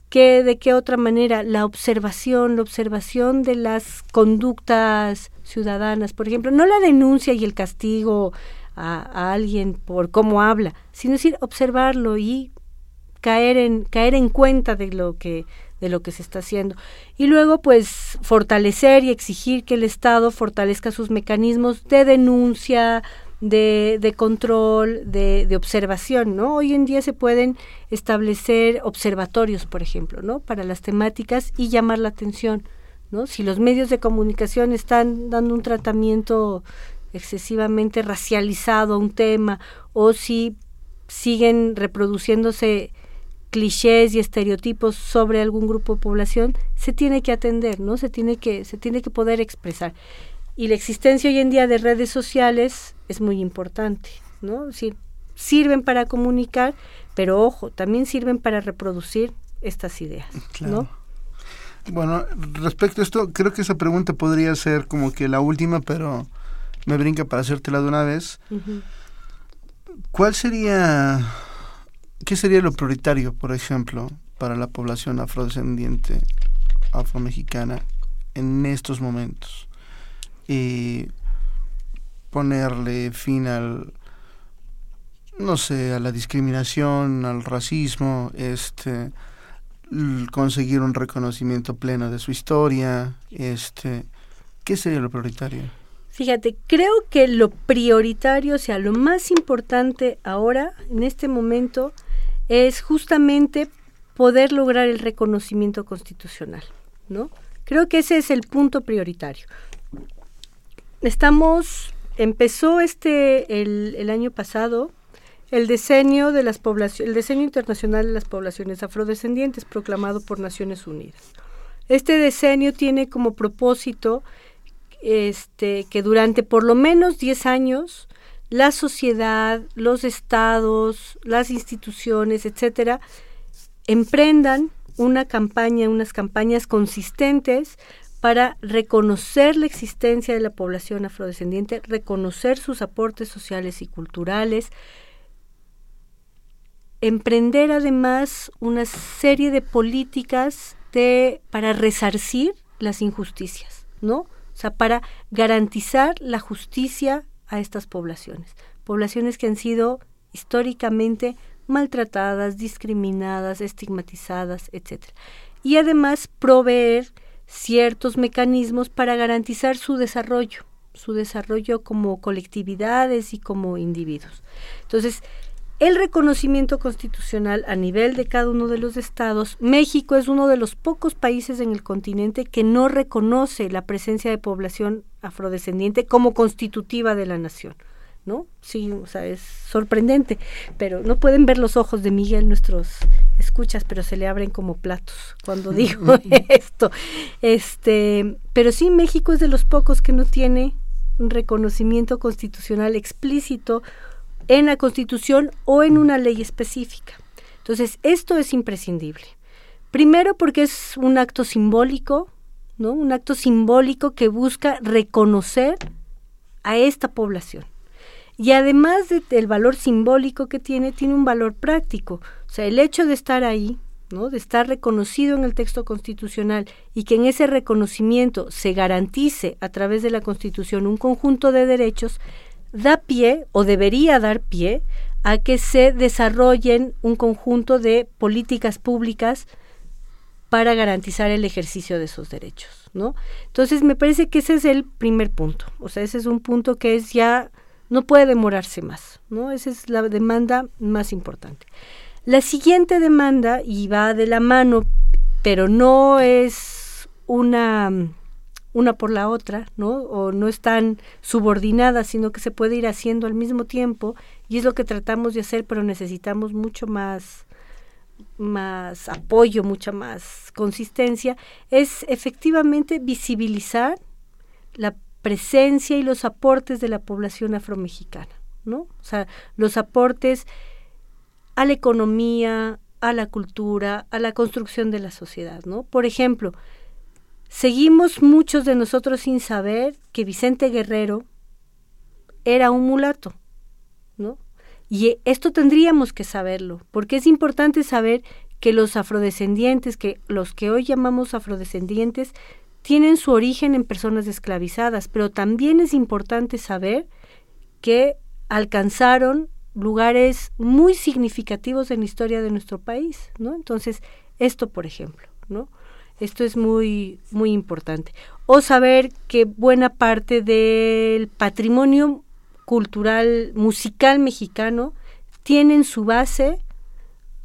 ¿Qué, ¿De qué otra manera? La observación, la observación de las conductas ciudadanas, por ejemplo, no la denuncia y el castigo a, alguien por cómo habla, sino decir observarlo y caer en caer en cuenta de lo que de lo que se está haciendo y luego pues fortalecer y exigir que el Estado fortalezca sus mecanismos de denuncia de, control, de, de, observación, ¿no? Hoy en día se pueden establecer observatorios, por ejemplo, ¿no? Para las temáticas y llamar la atención, ¿no? Si los medios de comunicación están dando un tratamiento excesivamente racializado a un tema o si siguen reproduciéndose clichés y estereotipos sobre algún grupo de población, se tiene que atender, ¿no? Se tiene que, se tiene que poder expresar. Y la existencia hoy en día de redes sociales es muy importante, ¿no? Es sirven para comunicar, pero ojo, también sirven para reproducir estas ideas, ¿no? Bueno, respecto a esto, creo que esa pregunta podría ser como que la última, pero me brinca para hacértela de una vez. ¿Cuál sería, qué sería lo prioritario, por ejemplo, para la población afrodescendiente, afromexicana, en estos momentos? Y ponerle fin al, no sé, a la discriminación, al racismo, este, conseguir un reconocimiento pleno de su historia, este, ¿qué sería lo prioritario? Fíjate, creo que lo prioritario, o sea, lo más importante ahora, en este momento, es justamente poder lograr el reconocimiento constitucional, ¿no? Creo que ese es el punto prioritario. Estamos, empezó este, el, el año pasado, el diseño de las el internacional de las poblaciones afrodescendientes proclamado por Naciones Unidas. Este diseño tiene como propósito este, que durante por lo menos 10 años la sociedad, los estados, las instituciones, etcétera, emprendan una campaña, unas campañas consistentes para reconocer la existencia de la población afrodescendiente, reconocer sus aportes sociales y culturales, emprender además una serie de políticas de, para resarcir las injusticias, ¿no? o sea, para garantizar la justicia a estas poblaciones, poblaciones que han sido históricamente maltratadas, discriminadas, estigmatizadas, etc. Y además proveer ciertos mecanismos para garantizar su desarrollo, su desarrollo como colectividades y como individuos. Entonces, el reconocimiento constitucional a nivel de cada uno de los estados, México es uno de los pocos países en el continente que no reconoce la presencia de población afrodescendiente como constitutiva de la nación. ¿No? Sí, o sea, es sorprendente, pero no pueden ver los ojos de Miguel nuestros escuchas, pero se le abren como platos cuando digo [laughs] esto. Este, pero sí México es de los pocos que no tiene un reconocimiento constitucional explícito en la Constitución o en una ley específica. Entonces, esto es imprescindible. Primero porque es un acto simbólico, ¿no? Un acto simbólico que busca reconocer a esta población. Y además del valor simbólico que tiene, tiene un valor práctico. O sea, el hecho de estar ahí, ¿no? de estar reconocido en el texto constitucional y que en ese reconocimiento se garantice a través de la Constitución un conjunto de derechos, da pie o debería dar pie a que se desarrollen un conjunto de políticas públicas para garantizar el ejercicio de esos derechos, ¿no? Entonces me parece que ese es el primer punto, o sea, ese es un punto que es ya no puede demorarse más, ¿no? Esa es la demanda más importante. La siguiente demanda y va de la mano, pero no es una una por la otra, ¿no? O no están subordinadas, sino que se puede ir haciendo al mismo tiempo y es lo que tratamos de hacer, pero necesitamos mucho más más apoyo, mucha más consistencia, es efectivamente visibilizar la presencia y los aportes de la población afromexicana, ¿no? O sea, los aportes a la economía, a la cultura, a la construcción de la sociedad, ¿no? Por ejemplo, Seguimos muchos de nosotros sin saber que Vicente Guerrero era un mulato, ¿no? Y esto tendríamos que saberlo, porque es importante saber que los afrodescendientes, que los que hoy llamamos afrodescendientes, tienen su origen en personas esclavizadas, pero también es importante saber que alcanzaron lugares muy significativos en la historia de nuestro país, ¿no? Entonces, esto, por ejemplo, ¿no? Esto es muy, muy importante. O saber que buena parte del patrimonio cultural, musical mexicano, tiene en su base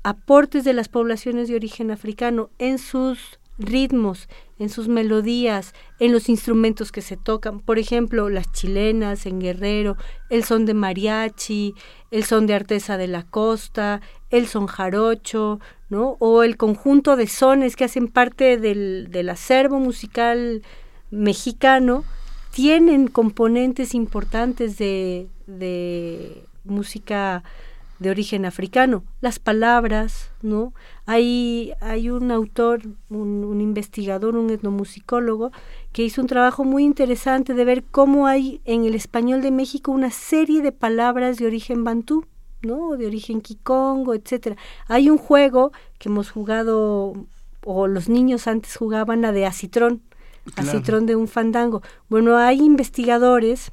aportes de las poblaciones de origen africano en sus ritmos, en sus melodías, en los instrumentos que se tocan. Por ejemplo, las chilenas en Guerrero, el son de mariachi, el son de artesa de la costa, el son jarocho, ¿no? O el conjunto de sones que hacen parte del, del acervo musical mexicano, tienen componentes importantes de, de música de origen africano. Las palabras, ¿no? Hay, hay un autor, un, investigador, un etnomusicólogo, que hizo un trabajo muy interesante de ver cómo hay en el español de México una serie de palabras de origen bantú, ¿no? De origen kikongo, etcétera. Hay un juego que hemos jugado, o los niños antes jugaban a de acitrón, acitrón de un fandango. Bueno, hay investigadores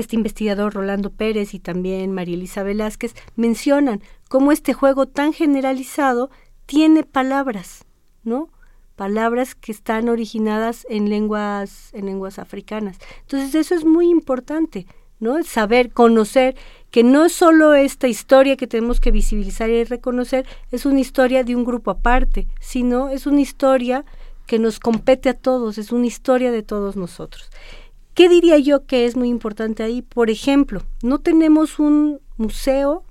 este investigador Rolando Pérez y también María Elisa Velázquez mencionan cómo este juego tan generalizado tiene palabras, ¿no? Palabras que están originadas en lenguas, en lenguas africanas. Entonces eso es muy importante, ¿no? Saber, conocer que no es solo esta historia que tenemos que visibilizar y reconocer, es una historia de un grupo aparte, sino es una historia que nos compete a todos, es una historia de todos nosotros. ¿Qué diría yo que es muy importante ahí? Por ejemplo, no tenemos un museo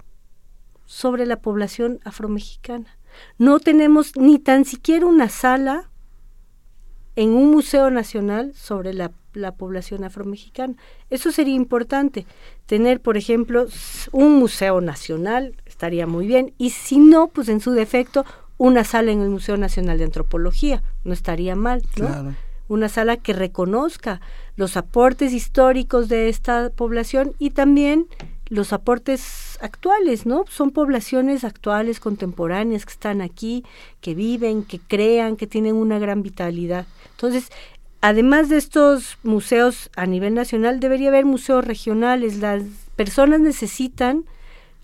sobre la población afromexicana. No tenemos ni tan siquiera una sala en un museo nacional sobre la, la población afromexicana. Eso sería importante. Tener, por ejemplo, un museo nacional estaría muy bien. Y si no, pues en su defecto, una sala en el Museo Nacional de Antropología. No estaría mal, ¿no? Claro una sala que reconozca los aportes históricos de esta población y también los aportes actuales, ¿no? Son poblaciones actuales, contemporáneas, que están aquí, que viven, que crean, que tienen una gran vitalidad. Entonces, además de estos museos a nivel nacional, debería haber museos regionales. Las personas necesitan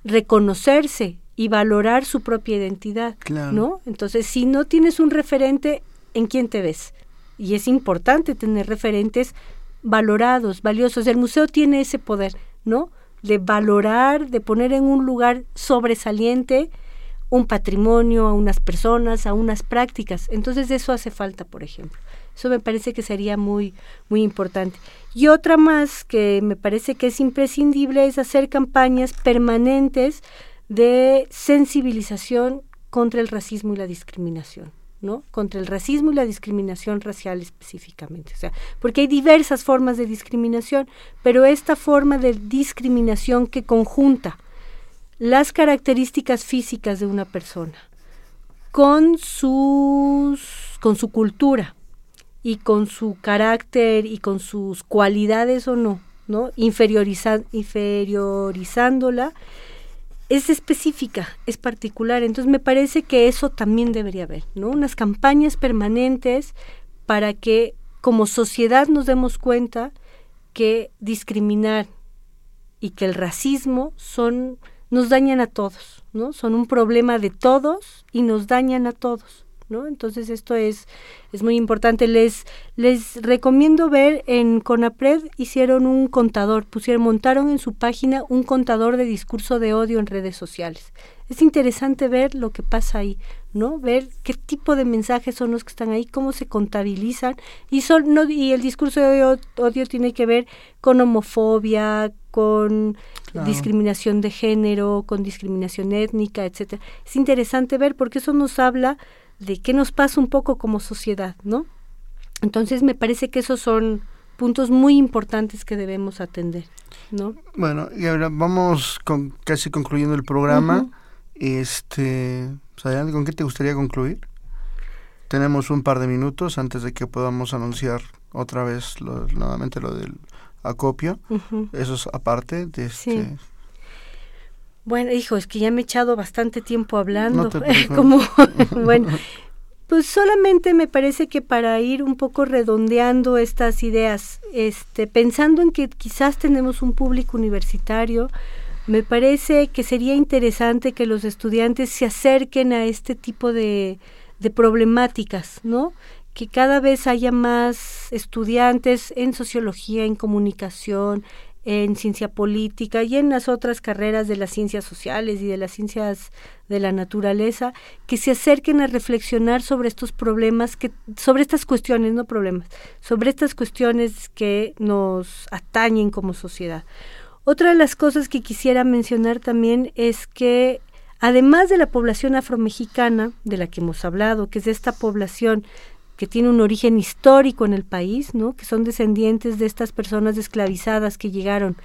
reconocerse y valorar su propia identidad, ¿no? Entonces, si no tienes un referente, ¿en quién te ves? Y es importante tener referentes valorados, valiosos. El museo tiene ese poder, ¿no? De valorar, de poner en un lugar sobresaliente un patrimonio, a unas personas, a unas prácticas. Entonces eso hace falta, por ejemplo. Eso me parece que sería muy, muy importante. Y otra más que me parece que es imprescindible es hacer campañas permanentes de sensibilización contra el racismo y la discriminación. ¿No? contra el racismo y la discriminación racial específicamente. O sea, porque hay diversas formas de discriminación, pero esta forma de discriminación que conjunta las características físicas de una persona con sus con su cultura y con su carácter y con sus cualidades o no, ¿no? inferiorizándola es específica, es particular. Entonces me parece que eso también debería haber, ¿no? Unas campañas permanentes para que como sociedad nos demos cuenta que discriminar y que el racismo son nos dañan a todos, ¿no? Son un problema de todos y nos dañan a todos. ¿No? Entonces esto es, es muy importante. Les, les recomiendo ver en Conapred hicieron un contador, pusieron, montaron en su página un contador de discurso de odio en redes sociales. Es interesante ver lo que pasa ahí, ¿no? Ver qué tipo de mensajes son los que están ahí, cómo se contabilizan y son no, y el discurso de odio tiene que ver con homofobia, con discriminación de género, con discriminación étnica, etcétera. Es interesante ver porque eso nos habla de qué nos pasa un poco como sociedad, ¿no? Entonces me parece que esos son puntos muy importantes que debemos atender, ¿no? Bueno, y ahora vamos con casi concluyendo el programa. Este, ¿con qué te gustaría concluir? Tenemos un par de minutos antes de que podamos anunciar otra vez nuevamente lo del acopio. Eso es aparte de este. Bueno, hijo, es que ya me he echado bastante tiempo hablando. [laughs] Como, [laughs] bueno, pues solamente me parece que para ir un poco redondeando estas ideas, este, pensando en que quizás tenemos un público universitario, me parece que sería interesante que los estudiantes se acerquen a este tipo de, de problemáticas, ¿no? que cada vez haya más estudiantes en sociología, en comunicación, en ciencia política y en las otras carreras de las ciencias sociales y de las ciencias de la naturaleza que se acerquen a reflexionar sobre estos problemas que sobre estas cuestiones no problemas sobre estas cuestiones que nos atañen como sociedad. Otra de las cosas que quisiera mencionar también es que además de la población afromexicana de la que hemos hablado que es esta población que tiene un origen histórico en el país, ¿no? que son descendientes de estas personas esclavizadas que llegaron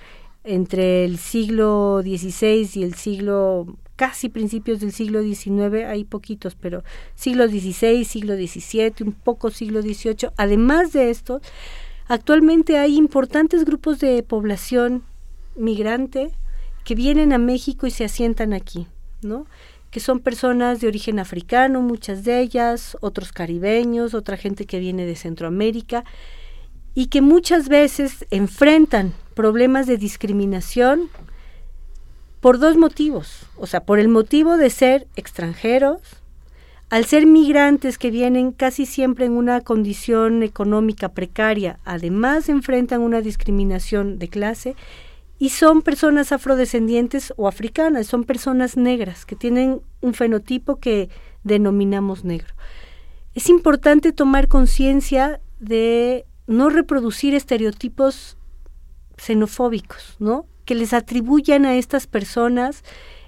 entre el siglo XVI y el siglo casi principios del siglo XIX, hay poquitos, pero siglo XVI, siglo XVII, un poco siglo XVIII. Además de esto, actualmente hay importantes grupos de población migrante que vienen a México y se asientan aquí, ¿no? Que son personas de origen africano, muchas de ellas, otros caribeños, otra gente que viene de Centroamérica, y que muchas veces enfrentan problemas de discriminación por dos motivos, o sea, por el motivo de ser extranjeros, al ser migrantes que vienen casi siempre en una condición económica precaria, además enfrentan una discriminación de clase y son personas afrodescendientes o africanas, son personas negras que tienen un fenotipo que denominamos negro. Es importante tomar conciencia de no reproducir estereotipos xenofóbicos, ¿no? Que les atribuyan a estas personas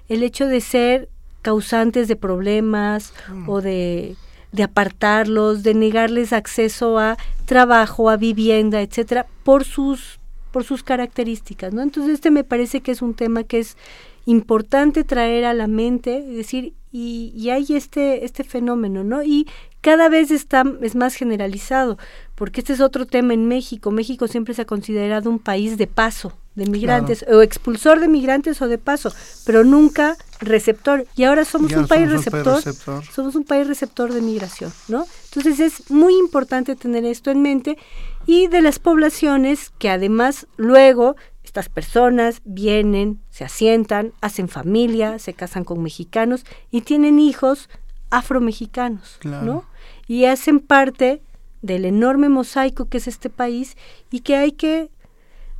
el hecho de ser causantes de problemas mm. o de, de apartarlos, de negarles acceso a trabajo, a vivienda, etcétera, por sus por sus características, ¿no? Entonces este me parece que es un tema que es importante traer a la mente, es decir, y, y hay este, este fenómeno, ¿no? Y cada vez está, es más generalizado, porque este es otro tema en México. México siempre se ha considerado un país de paso de migrantes, o expulsor de migrantes o de paso, pero nunca receptor. Y ahora somos, un, país receptor, somos un país receptor de migración, ¿no? Entonces es muy importante tener esto en mente y de las poblaciones que además luego estas personas vienen, se asientan, hacen familia, se casan con mexicanos y tienen hijos afromexicanos, ¿no? Y hacen parte del enorme mosaico que es este país y que hay que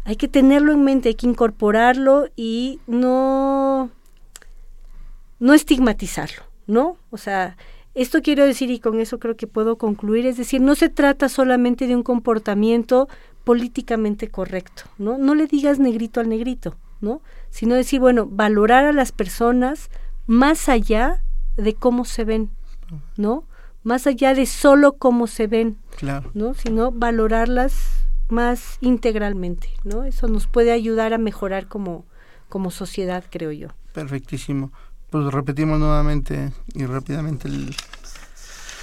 hay que tenerlo en mente, hay que incorporarlo y no no estigmatizarlo, ¿no? O sea, esto quiero decir, y con eso creo que puedo concluir, es decir, no se trata solamente de un comportamiento políticamente correcto, ¿no? No le digas negrito al negrito, ¿no? Sino decir, bueno, valorar a las personas más allá de cómo se ven, ¿no? Más allá de solo cómo se ven, claro. ¿no? Sino valorarlas más integralmente, ¿no? Eso nos puede ayudar a mejorar como, como sociedad, creo yo. Perfectísimo pues repetimos nuevamente y rápidamente el,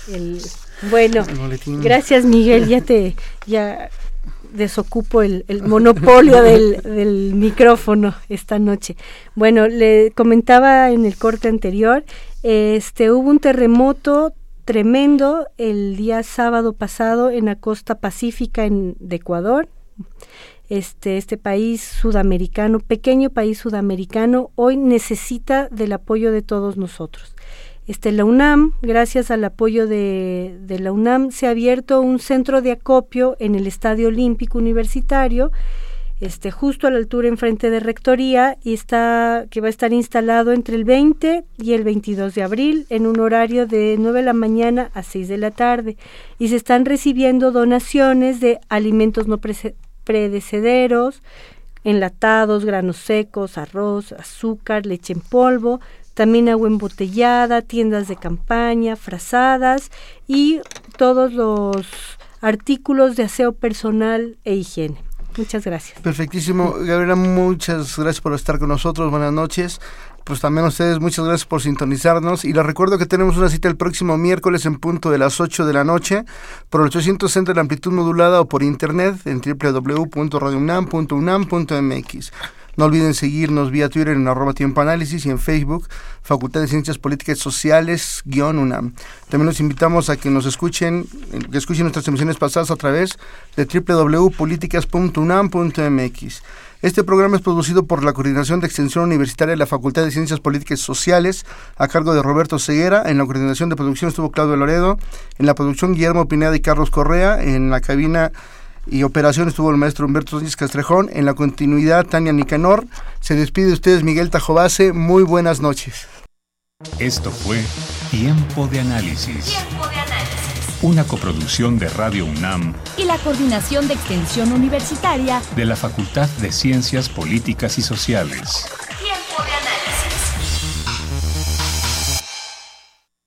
el bueno gracias Miguel ya te ya desocupo el, el monopolio del, del, micrófono esta noche. Bueno le comentaba en el corte anterior este hubo un terremoto tremendo el día sábado pasado en la costa pacífica en, de Ecuador. Este, este país sudamericano, pequeño país sudamericano, hoy necesita del apoyo de todos nosotros. Este, la UNAM, gracias al apoyo de, la UNAM, se ha abierto un centro de acopio en el Estadio Olímpico Universitario, este, justo a la altura enfrente de Rectoría, y está, que va a estar instalado entre el 20 y el 22 de abril, en un horario de 9 de la mañana a 6 de la tarde. Y se están recibiendo donaciones de alimentos no predecederos, enlatados, granos secos, arroz, azúcar, leche en polvo, también agua embotellada, tiendas de campaña, frazadas y todos los artículos de aseo personal e higiene. Muchas gracias. Perfectísimo. Gabriela, muchas gracias por estar con nosotros. Buenas noches. Pues también a ustedes muchas gracias por sintonizarnos y les recuerdo que tenemos una cita el próximo miércoles en punto de las 8 de la noche por el 860 de amplitud modulada o por internet en www.radiounam.unam.mx. No olviden seguirnos vía Twitter en arroba tiempo análisis y en Facebook, Facultad de Ciencias Políticas Sociales, UNAM. También los invitamos a que nos escuchen, que escuchen nuestras emisiones pasadas a través de www.políticas.unam.mx. Este programa es producido por la Coordinación de Extensión Universitaria de la Facultad de Ciencias Políticas Sociales, a cargo de Roberto Ceguera. En la coordinación de producción estuvo Claudio Loredo. En la producción, Guillermo Pineda y Carlos Correa. En la cabina y operación estuvo el maestro Humberto Sánchez Castrejón. En la continuidad, Tania Nicanor. Se despide de ustedes Miguel Tajobase. Muy buenas noches. Esto fue Tiempo de Análisis. Tiempo de análisis. Una coproducción de Radio UNAM y la Coordinación de Extensión Universitaria de la Facultad de Ciencias Políticas y Sociales.